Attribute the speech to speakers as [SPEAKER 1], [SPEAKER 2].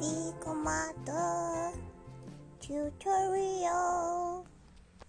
[SPEAKER 1] Easy Commando tutorial.